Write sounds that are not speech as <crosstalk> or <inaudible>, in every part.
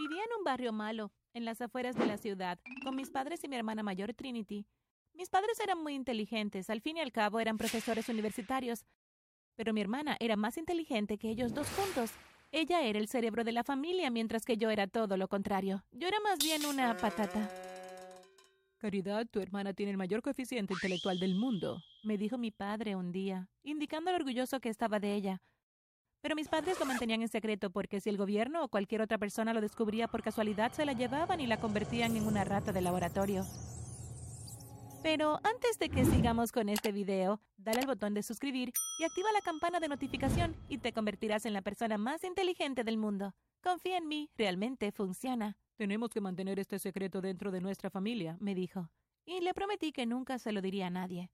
Vivía en un barrio malo, en las afueras de la ciudad, con mis padres y mi hermana mayor Trinity. Mis padres eran muy inteligentes, al fin y al cabo eran profesores universitarios, pero mi hermana era más inteligente que ellos dos juntos. Ella era el cerebro de la familia, mientras que yo era todo lo contrario. Yo era más bien una patata. Caridad, tu hermana tiene el mayor coeficiente intelectual del mundo, me dijo mi padre un día, indicando lo orgulloso que estaba de ella. Pero mis padres lo mantenían en secreto porque si el gobierno o cualquier otra persona lo descubría por casualidad, se la llevaban y la convertían en una rata de laboratorio. Pero antes de que sigamos con este video, dale al botón de suscribir y activa la campana de notificación y te convertirás en la persona más inteligente del mundo. Confía en mí, realmente funciona. Tenemos que mantener este secreto dentro de nuestra familia, me dijo. Y le prometí que nunca se lo diría a nadie.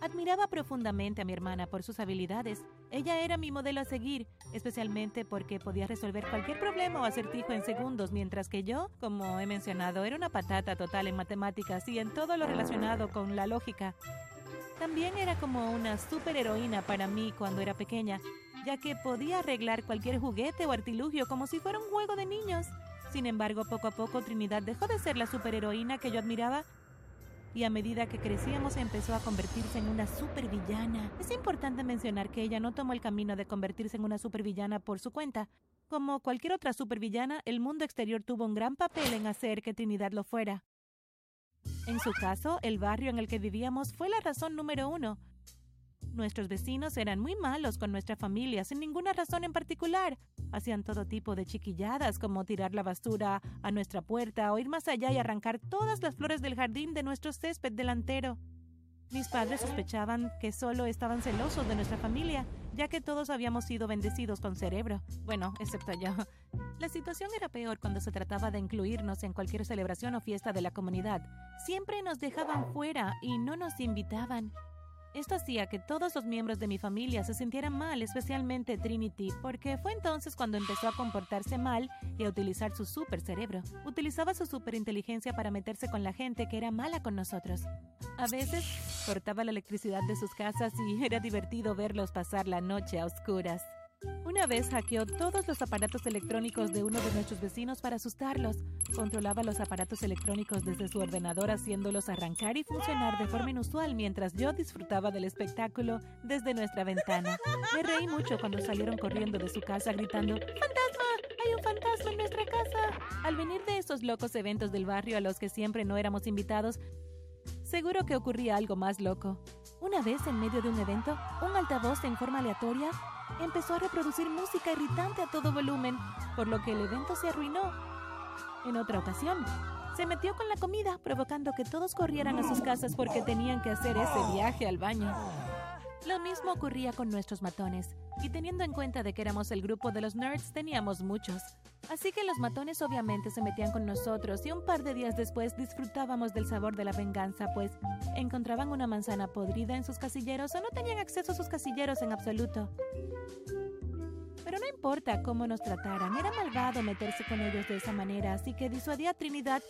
Admiraba profundamente a mi hermana por sus habilidades. Ella era mi modelo a seguir, especialmente porque podía resolver cualquier problema o acertijo en segundos, mientras que yo, como he mencionado, era una patata total en matemáticas y en todo lo relacionado con la lógica. También era como una superheroína para mí cuando era pequeña, ya que podía arreglar cualquier juguete o artilugio como si fuera un juego de niños. Sin embargo, poco a poco Trinidad dejó de ser la superheroína que yo admiraba y a medida que crecíamos empezó a convertirse en una supervillana. Es importante mencionar que ella no tomó el camino de convertirse en una supervillana por su cuenta. Como cualquier otra supervillana, el mundo exterior tuvo un gran papel en hacer que Trinidad lo fuera. En su caso, el barrio en el que vivíamos fue la razón número uno. Nuestros vecinos eran muy malos con nuestra familia, sin ninguna razón en particular. Hacían todo tipo de chiquilladas, como tirar la basura a nuestra puerta o ir más allá y arrancar todas las flores del jardín de nuestro césped delantero. Mis padres sospechaban que solo estaban celosos de nuestra familia, ya que todos habíamos sido bendecidos con cerebro. Bueno, excepto yo. La situación era peor cuando se trataba de incluirnos en cualquier celebración o fiesta de la comunidad. Siempre nos dejaban fuera y no nos invitaban. Esto hacía que todos los miembros de mi familia se sintieran mal, especialmente Trinity, porque fue entonces cuando empezó a comportarse mal y a utilizar su super cerebro. Utilizaba su superinteligencia para meterse con la gente que era mala con nosotros. A veces cortaba la electricidad de sus casas y era divertido verlos pasar la noche a oscuras. Una vez hackeó todos los aparatos electrónicos de uno de nuestros vecinos para asustarlos. Controlaba los aparatos electrónicos desde su ordenador haciéndolos arrancar y funcionar de forma inusual mientras yo disfrutaba del espectáculo desde nuestra ventana. Me reí mucho cuando salieron corriendo de su casa gritando ¡Fantasma! ¡Hay un fantasma en nuestra casa! Al venir de esos locos eventos del barrio a los que siempre no éramos invitados, seguro que ocurría algo más loco. Una vez, en medio de un evento, un altavoz en forma aleatoria empezó a reproducir música irritante a todo volumen, por lo que el evento se arruinó. En otra ocasión, se metió con la comida, provocando que todos corrieran a sus casas porque tenían que hacer ese viaje al baño. Lo mismo ocurría con nuestros matones, y teniendo en cuenta de que éramos el grupo de los nerds, teníamos muchos. Así que los matones obviamente se metían con nosotros y un par de días después disfrutábamos del sabor de la venganza, pues encontraban una manzana podrida en sus casilleros o no tenían acceso a sus casilleros en absoluto. Pero no importa cómo nos trataran, era malvado meterse con ellos de esa manera, así que disuadí a Trinidad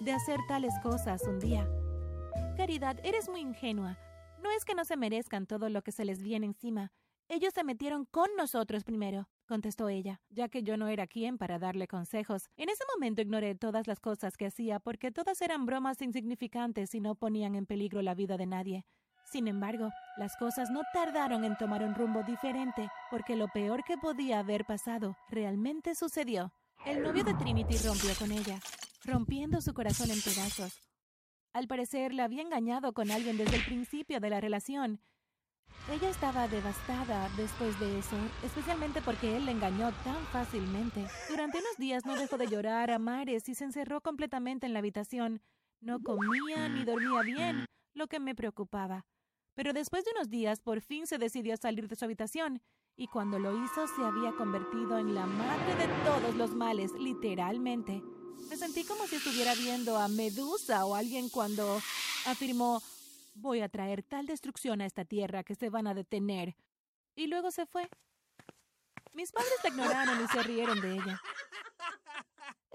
de hacer tales cosas un día. Caridad, eres muy ingenua. No es que no se merezcan todo lo que se les viene encima. Ellos se metieron con nosotros primero contestó ella, ya que yo no era quien para darle consejos. En ese momento ignoré todas las cosas que hacía porque todas eran bromas insignificantes y no ponían en peligro la vida de nadie. Sin embargo, las cosas no tardaron en tomar un rumbo diferente, porque lo peor que podía haber pasado realmente sucedió. El novio de Trinity rompió con ella, rompiendo su corazón en pedazos. Al parecer, la había engañado con alguien desde el principio de la relación, ella estaba devastada después de eso, especialmente porque él la engañó tan fácilmente. Durante unos días no dejó de llorar a mares y se encerró completamente en la habitación. No comía ni dormía bien, lo que me preocupaba. Pero después de unos días por fin se decidió a salir de su habitación, y cuando lo hizo se había convertido en la madre de todos los males, literalmente. Me sentí como si estuviera viendo a Medusa o alguien cuando afirmó Voy a traer tal destrucción a esta tierra que se van a detener. Y luego se fue. Mis padres la ignoraron y se rieron de ella.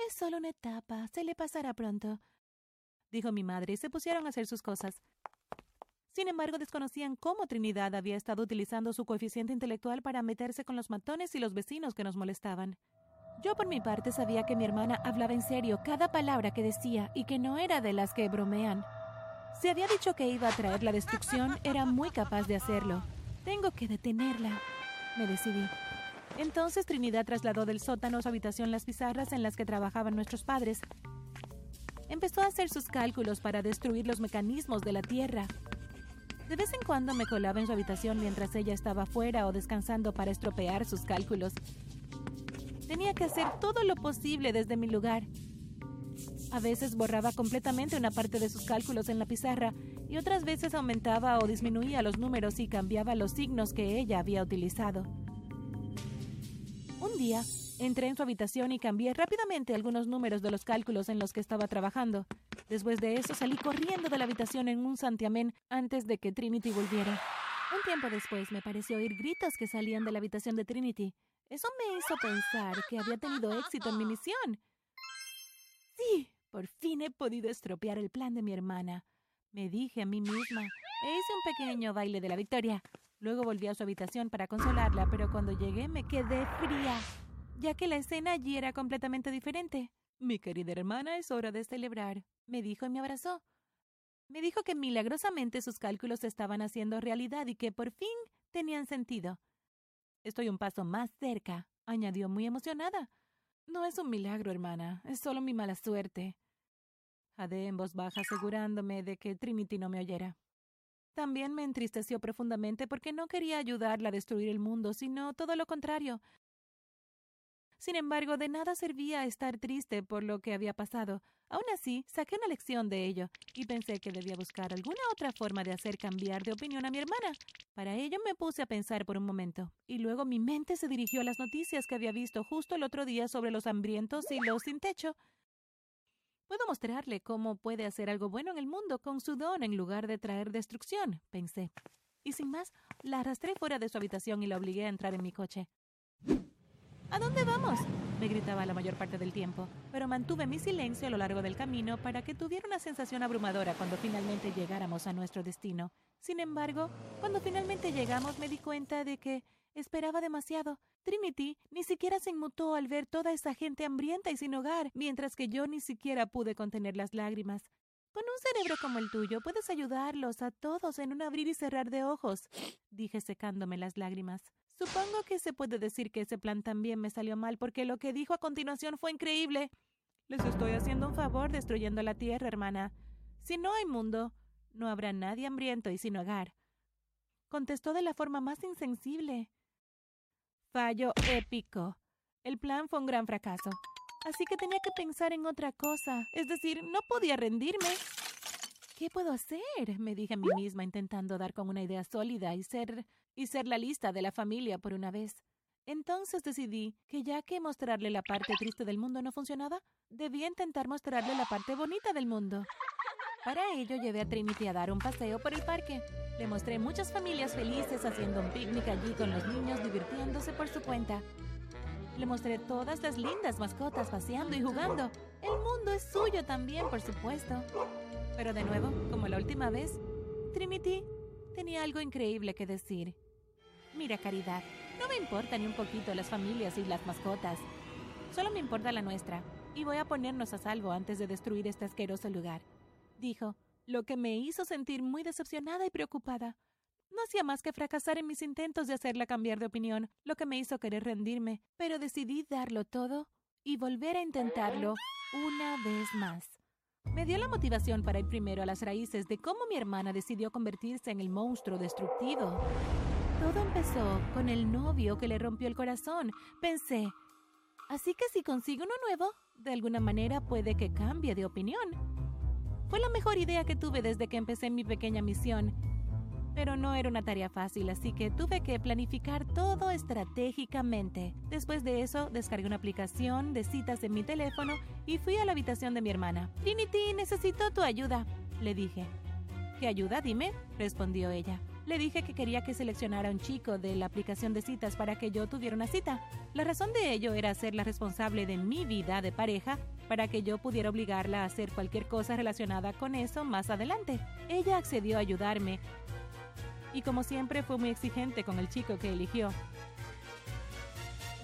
Es solo una etapa, se le pasará pronto, dijo mi madre, y se pusieron a hacer sus cosas. Sin embargo, desconocían cómo Trinidad había estado utilizando su coeficiente intelectual para meterse con los matones y los vecinos que nos molestaban. Yo por mi parte sabía que mi hermana hablaba en serio cada palabra que decía y que no era de las que bromean. Si había dicho que iba a traer la destrucción, era muy capaz de hacerlo. Tengo que detenerla, me decidí. Entonces Trinidad trasladó del sótano a su habitación las pizarras en las que trabajaban nuestros padres. Empezó a hacer sus cálculos para destruir los mecanismos de la Tierra. De vez en cuando me colaba en su habitación mientras ella estaba fuera o descansando para estropear sus cálculos. Tenía que hacer todo lo posible desde mi lugar. A veces borraba completamente una parte de sus cálculos en la pizarra y otras veces aumentaba o disminuía los números y cambiaba los signos que ella había utilizado. Un día, entré en su habitación y cambié rápidamente algunos números de los cálculos en los que estaba trabajando. Después de eso salí corriendo de la habitación en un santiamén antes de que Trinity volviera. Un tiempo después me pareció oír gritos que salían de la habitación de Trinity. Eso me hizo pensar que había tenido éxito en mi misión. Sí, por fin he podido estropear el plan de mi hermana. Me dije a mí misma e hice un pequeño baile de la victoria. Luego volví a su habitación para consolarla, pero cuando llegué me quedé fría, ya que la escena allí era completamente diferente. Mi querida hermana, es hora de celebrar, me dijo y me abrazó. Me dijo que milagrosamente sus cálculos estaban haciendo realidad y que por fin tenían sentido. Estoy un paso más cerca, añadió muy emocionada. No es un milagro, hermana, es solo mi mala suerte. Jadé en voz baja asegurándome de que Trinity no me oyera. También me entristeció profundamente porque no quería ayudarla a destruir el mundo, sino todo lo contrario. Sin embargo, de nada servía estar triste por lo que había pasado. Aún así, saqué una lección de ello y pensé que debía buscar alguna otra forma de hacer cambiar de opinión a mi hermana. Para ello me puse a pensar por un momento, y luego mi mente se dirigió a las noticias que había visto justo el otro día sobre los hambrientos y los sin techo. Puedo mostrarle cómo puede hacer algo bueno en el mundo con su don en lugar de traer destrucción, pensé. Y sin más, la arrastré fuera de su habitación y la obligué a entrar en mi coche. ¿A dónde vamos? me gritaba la mayor parte del tiempo, pero mantuve mi silencio a lo largo del camino para que tuviera una sensación abrumadora cuando finalmente llegáramos a nuestro destino. Sin embargo, cuando finalmente llegamos me di cuenta de que esperaba demasiado. Trinity ni siquiera se inmutó al ver toda esa gente hambrienta y sin hogar, mientras que yo ni siquiera pude contener las lágrimas. Con un cerebro como el tuyo puedes ayudarlos a todos en un abrir y cerrar de ojos, <sniffs> dije secándome las lágrimas. Supongo que se puede decir que ese plan también me salió mal porque lo que dijo a continuación fue increíble. Les estoy haciendo un favor destruyendo la tierra, hermana. Si no hay mundo, no habrá nadie hambriento y sin hogar. Contestó de la forma más insensible. Fallo épico. El plan fue un gran fracaso. Así que tenía que pensar en otra cosa. Es decir, no podía rendirme. ¿Qué puedo hacer? me dije a mí misma intentando dar con una idea sólida y ser y ser la lista de la familia por una vez. Entonces decidí que ya que mostrarle la parte triste del mundo no funcionaba, debía intentar mostrarle la parte bonita del mundo. Para ello llevé a Trinity a dar un paseo por el parque. Le mostré muchas familias felices haciendo un picnic allí con los niños divirtiéndose por su cuenta. Le mostré todas las lindas mascotas paseando y jugando. El mundo es suyo también, por supuesto. Pero de nuevo, como la última vez, Trinity tenía algo increíble que decir. Mira, Caridad, no me importa ni un poquito las familias y las mascotas. Solo me importa la nuestra, y voy a ponernos a salvo antes de destruir este asqueroso lugar, dijo, lo que me hizo sentir muy decepcionada y preocupada. No hacía más que fracasar en mis intentos de hacerla cambiar de opinión, lo que me hizo querer rendirme, pero decidí darlo todo y volver a intentarlo una vez más. Me dio la motivación para ir primero a las raíces de cómo mi hermana decidió convertirse en el monstruo destructivo. Todo empezó con el novio que le rompió el corazón. Pensé, así que si consigo uno nuevo, de alguna manera puede que cambie de opinión. Fue la mejor idea que tuve desde que empecé mi pequeña misión. Pero no era una tarea fácil, así que tuve que planificar todo estratégicamente. Después de eso, descargué una aplicación de citas en mi teléfono y fui a la habitación de mi hermana. Trinity, necesito tu ayuda, le dije. ¿Qué ayuda? Dime, respondió ella. Le dije que quería que seleccionara un chico de la aplicación de citas para que yo tuviera una cita. La razón de ello era hacerla responsable de mi vida de pareja para que yo pudiera obligarla a hacer cualquier cosa relacionada con eso más adelante. Ella accedió a ayudarme y como siempre fue muy exigente con el chico que eligió.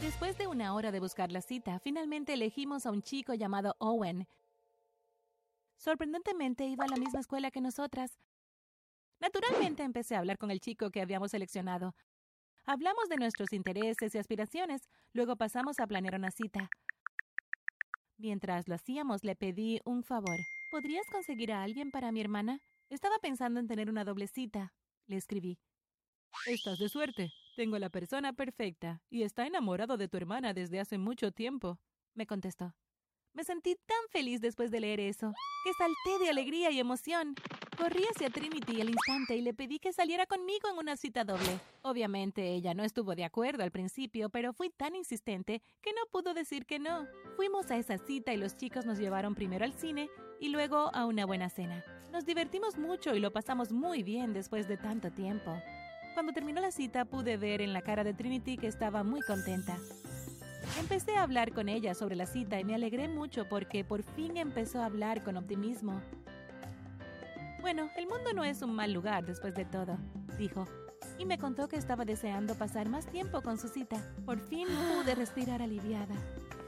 Después de una hora de buscar la cita, finalmente elegimos a un chico llamado Owen. Sorprendentemente iba a la misma escuela que nosotras. Naturalmente empecé a hablar con el chico que habíamos seleccionado. Hablamos de nuestros intereses y aspiraciones, luego pasamos a planear una cita. Mientras lo hacíamos, le pedí un favor. ¿Podrías conseguir a alguien para mi hermana? Estaba pensando en tener una doble cita. Le escribí. Estás de suerte. Tengo la persona perfecta y está enamorado de tu hermana desde hace mucho tiempo. Me contestó. Me sentí tan feliz después de leer eso, que salté de alegría y emoción. Corrí hacia Trinity al instante y le pedí que saliera conmigo en una cita doble. Obviamente ella no estuvo de acuerdo al principio, pero fui tan insistente que no pudo decir que no. Fuimos a esa cita y los chicos nos llevaron primero al cine y luego a una buena cena. Nos divertimos mucho y lo pasamos muy bien después de tanto tiempo. Cuando terminó la cita pude ver en la cara de Trinity que estaba muy contenta. Empecé a hablar con ella sobre la cita y me alegré mucho porque por fin empezó a hablar con optimismo. Bueno, el mundo no es un mal lugar después de todo, dijo, y me contó que estaba deseando pasar más tiempo con su cita. Por fin pude respirar aliviada.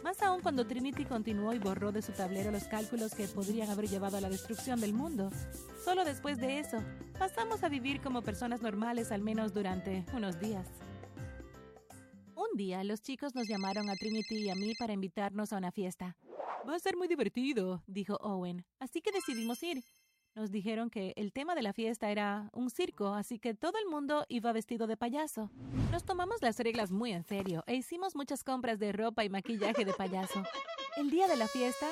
Más aún cuando Trinity continuó y borró de su tablero los cálculos que podrían haber llevado a la destrucción del mundo. Solo después de eso, pasamos a vivir como personas normales al menos durante unos días. Un día, los chicos nos llamaron a Trinity y a mí para invitarnos a una fiesta. Va a ser muy divertido, dijo Owen, así que decidimos ir. Nos dijeron que el tema de la fiesta era un circo, así que todo el mundo iba vestido de payaso. Nos tomamos las reglas muy en serio e hicimos muchas compras de ropa y maquillaje de payaso. El día de la fiesta,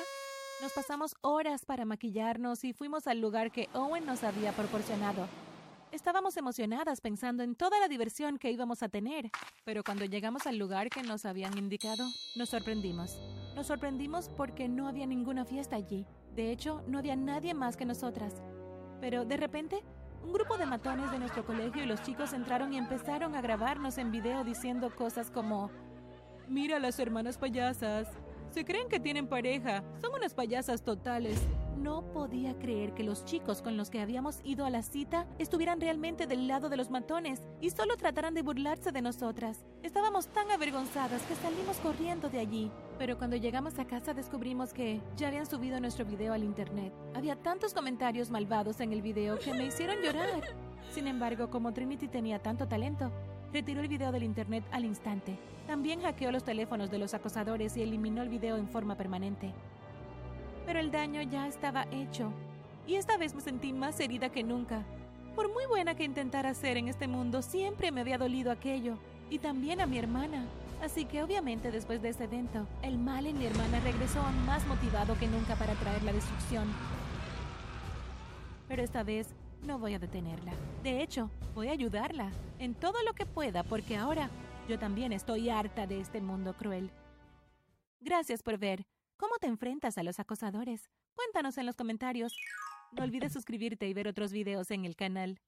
nos pasamos horas para maquillarnos y fuimos al lugar que Owen nos había proporcionado. Estábamos emocionadas pensando en toda la diversión que íbamos a tener, pero cuando llegamos al lugar que nos habían indicado, nos sorprendimos. Nos sorprendimos porque no había ninguna fiesta allí. De hecho, no había nadie más que nosotras. Pero de repente, un grupo de matones de nuestro colegio y los chicos entraron y empezaron a grabarnos en video diciendo cosas como, Mira las hermanas payasas. Se creen que tienen pareja. Son unas payasas totales. No podía creer que los chicos con los que habíamos ido a la cita estuvieran realmente del lado de los matones y solo trataran de burlarse de nosotras. Estábamos tan avergonzadas que salimos corriendo de allí. Pero cuando llegamos a casa descubrimos que ya habían subido nuestro video al internet. Había tantos comentarios malvados en el video que me hicieron llorar. Sin embargo, como Trinity tenía tanto talento, retiró el video del internet al instante. También hackeó los teléfonos de los acosadores y eliminó el video en forma permanente pero el daño ya estaba hecho. Y esta vez me sentí más herida que nunca. Por muy buena que intentara ser en este mundo, siempre me había dolido aquello. Y también a mi hermana. Así que obviamente después de ese evento, el mal en mi hermana regresó más motivado que nunca para traer la destrucción. Pero esta vez no voy a detenerla. De hecho, voy a ayudarla en todo lo que pueda porque ahora yo también estoy harta de este mundo cruel. Gracias por ver. ¿Cómo te enfrentas a los acosadores? Cuéntanos en los comentarios. No olvides <laughs> suscribirte y ver otros videos en el canal.